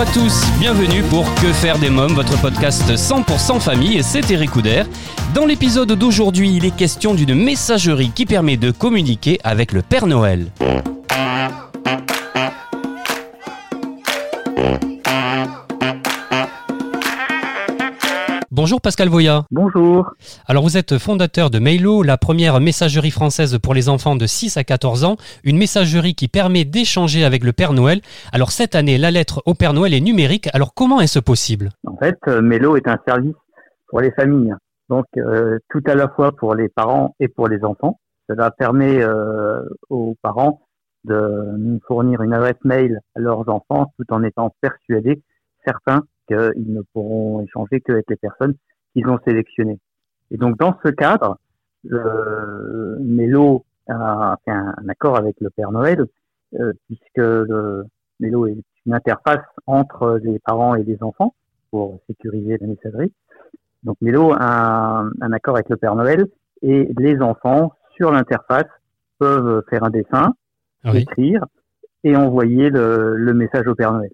Bonjour à tous, bienvenue pour Que faire des mômes, votre podcast 100% famille, c'est Eric Couder. Dans l'épisode d'aujourd'hui, il est question d'une messagerie qui permet de communiquer avec le Père Noël. Bonjour Pascal Voya. Bonjour. Alors vous êtes fondateur de Mailo, la première messagerie française pour les enfants de 6 à 14 ans, une messagerie qui permet d'échanger avec le Père Noël. Alors cette année, la lettre au Père Noël est numérique. Alors comment est-ce possible? En fait, euh, Mélo est un service pour les familles, donc euh, tout à la fois pour les parents et pour les enfants. Cela permet euh, aux parents de nous fournir une adresse mail à leurs enfants tout en étant persuadés, certains qu'ils ne pourront échanger qu'avec les personnes qu'ils ont sélectionnées. Et donc dans ce cadre, le Mélo a fait un, un accord avec le Père Noël, euh, puisque le Mélo est une interface entre les parents et les enfants pour sécuriser la messagerie. Donc Mélo a un, un accord avec le Père Noël et les enfants sur l'interface peuvent faire un dessin, Oui. écrire et envoyer le, le message au Père Noël.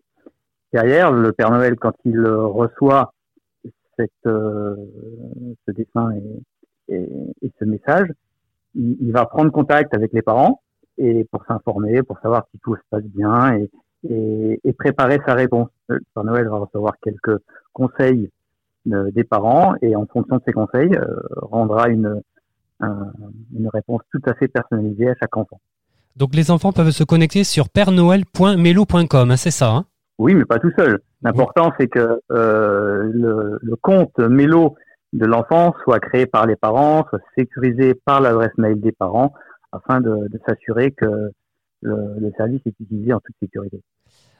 Derrière, le Père Noël, quand il euh, reçoit cette, euh, ce dessin et, ce message, il, va prendre contact avec les parents et pour s'informer, pour savoir si tout se passe bien et, préparer sa réponse. Le Père Noël va recevoir quelques conseils euh, des parents et en fonction de ces conseils, rendra une, un- une réponse tout à fait personnalisée à chaque enfant. Donc les enfants peuvent se connecter sur pèrenoël.melo.com, hein, c'est ça hein? Oui, mais pas tout seul. L'important, c'est que euh, le, compte Mélo de l'enfant soit créé par les parents, soit sécurisé par l'adresse mail des parents, afin de, s'assurer que le service est utilisé en toute sécurité.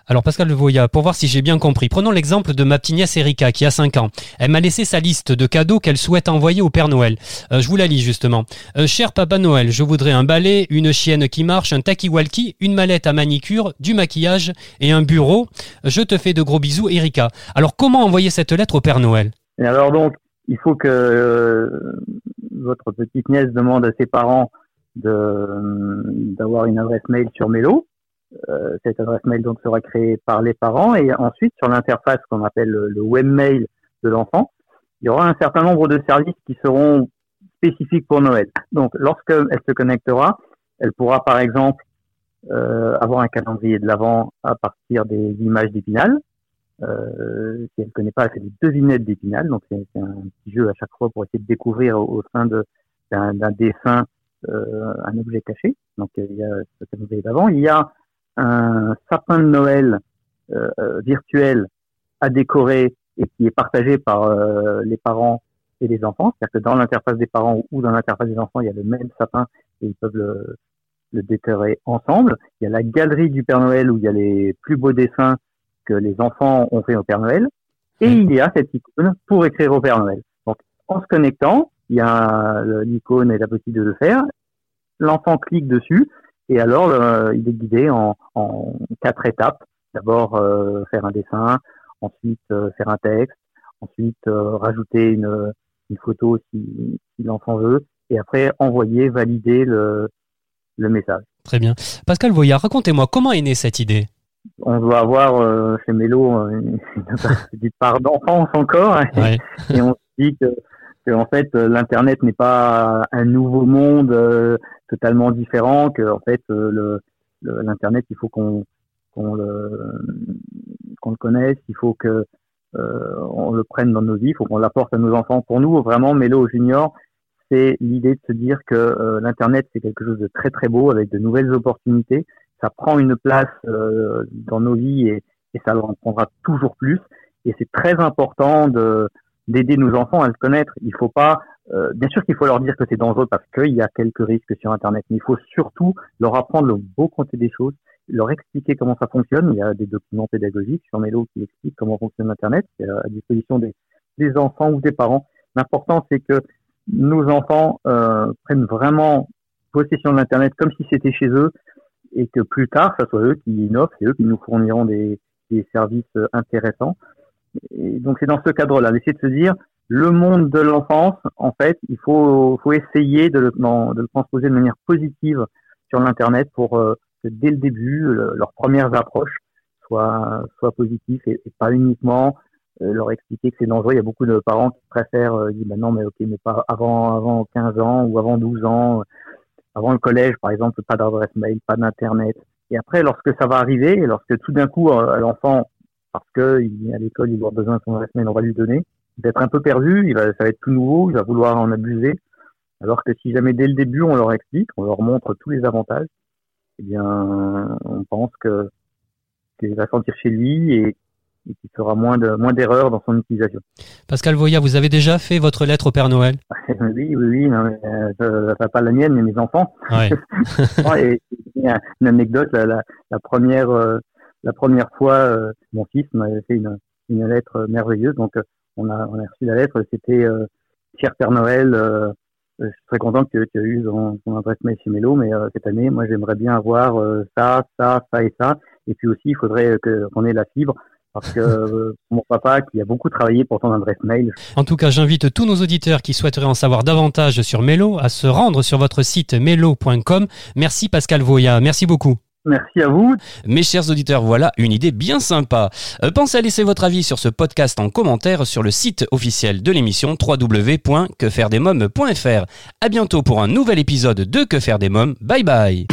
Alors Pascal Levoya, pour voir si j'ai bien compris, prenons l'exemple de ma petite nièce Erika qui a 5 ans. Elle m'a laissé sa liste de cadeaux qu'elle souhaite envoyer au Père Noël. Euh, je vous la lis justement. Euh, cher Papa Noël, je voudrais un balai, une chienne qui marche, un talkie-walkie, une mallette à manicure, du maquillage et un bureau. Je te fais de gros bisous Erika. Alors comment envoyer cette lettre au Père Noël? Et alors donc, il faut que euh, votre petite nièce demande à ses parents de d'avoir une adresse mail sur Mélo. Euh, cette adresse mail donc sera créée par les parents et ensuite sur l'interface qu'on appelle le, webmail de l'enfant, il y aura un certain nombre de services qui seront spécifiques pour Noël. Donc lorsqu'elle se connectera, elle pourra par exemple euh, avoir un calendrier de l'avant à partir des images d'Épinal. Euh, si elle ne connaît pas, elle fait des devinettes d'Épinal. Donc c'est un petit jeu à chaque fois pour essayer de découvrir au, sein d'un dessin euh, un objet caché. Donc il y a ce calendrier d'avant. Il y a un sapin de Noël euh, euh, virtuel à décorer et qui est partagé par euh, les parents et les enfants. C'est-à-dire que dans l'interface des parents ou dans l'interface des enfants, il y a le même sapin et ils peuvent le, le décorer ensemble. Il y a la galerie du Père Noël où il y a les plus beaux dessins que les enfants ont fait au Père Noël. Et il y a cette icône pour écrire au Père Noël. Donc, en se connectant, il y a l'icône et la possibilité de le faire. L'enfant clique dessus et alors euh, il est guidé en, en quatre étapes. D'abord euh, faire un dessin, ensuite euh, faire un texte, ensuite euh, rajouter une, une photo si, si l'enfant veut, et après envoyer, valider le, le message. Très bien. Pascal Voya, racontez-moi comment est née cette idée? On doit avoir chez Mélo une, une petite part d'enfance encore, Ouais. et on se dit que, que en fait euh, l'internet n'est pas un nouveau monde euh, totalement différent, que en fait euh, l'internet il faut qu'on qu'on le qu'on le connaisse, il faut que on le prenne dans nos vies, il faut qu'on l'apporte à nos enfants. Pour nous vraiment Mélo Junior, c'est l'idée de se dire que l'internet c'est quelque chose de très très beau avec de nouvelles opportunités. Ça prend une place dans nos vies et, et ça en prendra toujours plus. Et c'est très important de d'aider nos enfants à le connaître. Il faut pas, euh, bien sûr qu'il faut leur dire que c'est dangereux parce qu'il y a quelques risques sur Internet, mais il faut surtout leur apprendre le beau côté des choses, leur expliquer comment ça fonctionne. Il y a des documents pédagogiques sur Mélo qui expliquent comment fonctionne Internet. À disposition des, enfants ou des parents. L'important, c'est que nos enfants euh, prennent vraiment possession de l'internet comme si c'était chez eux et que plus tard, ça soit eux qui innovent, c'est eux qui nous fourniront des, des services intéressants. Donc c'est dans ce cadre-là, d'essayer de se dire le monde de l'enfance, en fait, il faut, essayer de le, transposer de manière positive sur l'internet pour euh, que dès le début, leurs premières approches soient, positives et, pas uniquement euh, leur expliquer que c'est dangereux. Il y a beaucoup de parents qui préfèrent euh, dire bah non mais ok mais pas avant avant 15 ans ou avant 12 ans, avant le collège par exemple, pas d'adresse mail, pas d'internet. Et après lorsque ça va arriver, lorsque tout d'un coup l'enfant parce que il, à l'école il aura besoin de son adresse mail, on va lui donner, d'être un peu perdu, il va, ça va être tout nouveau, il va vouloir en abuser. Alors que si jamais dès le début on leur explique, on leur montre tous les avantages, eh bien, on pense que qu'il va sentir chez lui et, qu'il fera moins de moins d'erreurs dans son utilisation. Pascal Voya, vous avez déjà fait votre lettre au Père Noël? Oui, oui, oui. Non, mais, euh, pas la mienne, mais mes enfants. Ouais. et, une anecdote, la, la, première euh, la première fois, euh, mon fils m'avait fait une, une lettre merveilleuse. Donc, on a, on a reçu la lettre. C'était euh, Cher Père Noël. Euh, je suis très content que tu aies eu son, adresse mail chez Mélo, mais euh, cette année, moi, j'aimerais bien avoir ça, ça, ça et ça. Et puis aussi, il faudrait qu'on ait la fibre parce que mon papa qui a beaucoup travaillé pour ton adresse mail. En tout cas, j'invite tous nos auditeurs qui souhaiteraient en savoir davantage sur Mélo à se rendre sur votre site mélo.com. Merci Pascal Voya, merci beaucoup. Merci à vous. Mes chers auditeurs, voilà une idée bien sympa. Euh, pensez à laisser votre avis sur ce podcast en commentaire sur le site officiel de l'émission www.quefairedesmoms.fr. À bientôt pour un nouvel épisode de Que faire des mômes. Bye bye.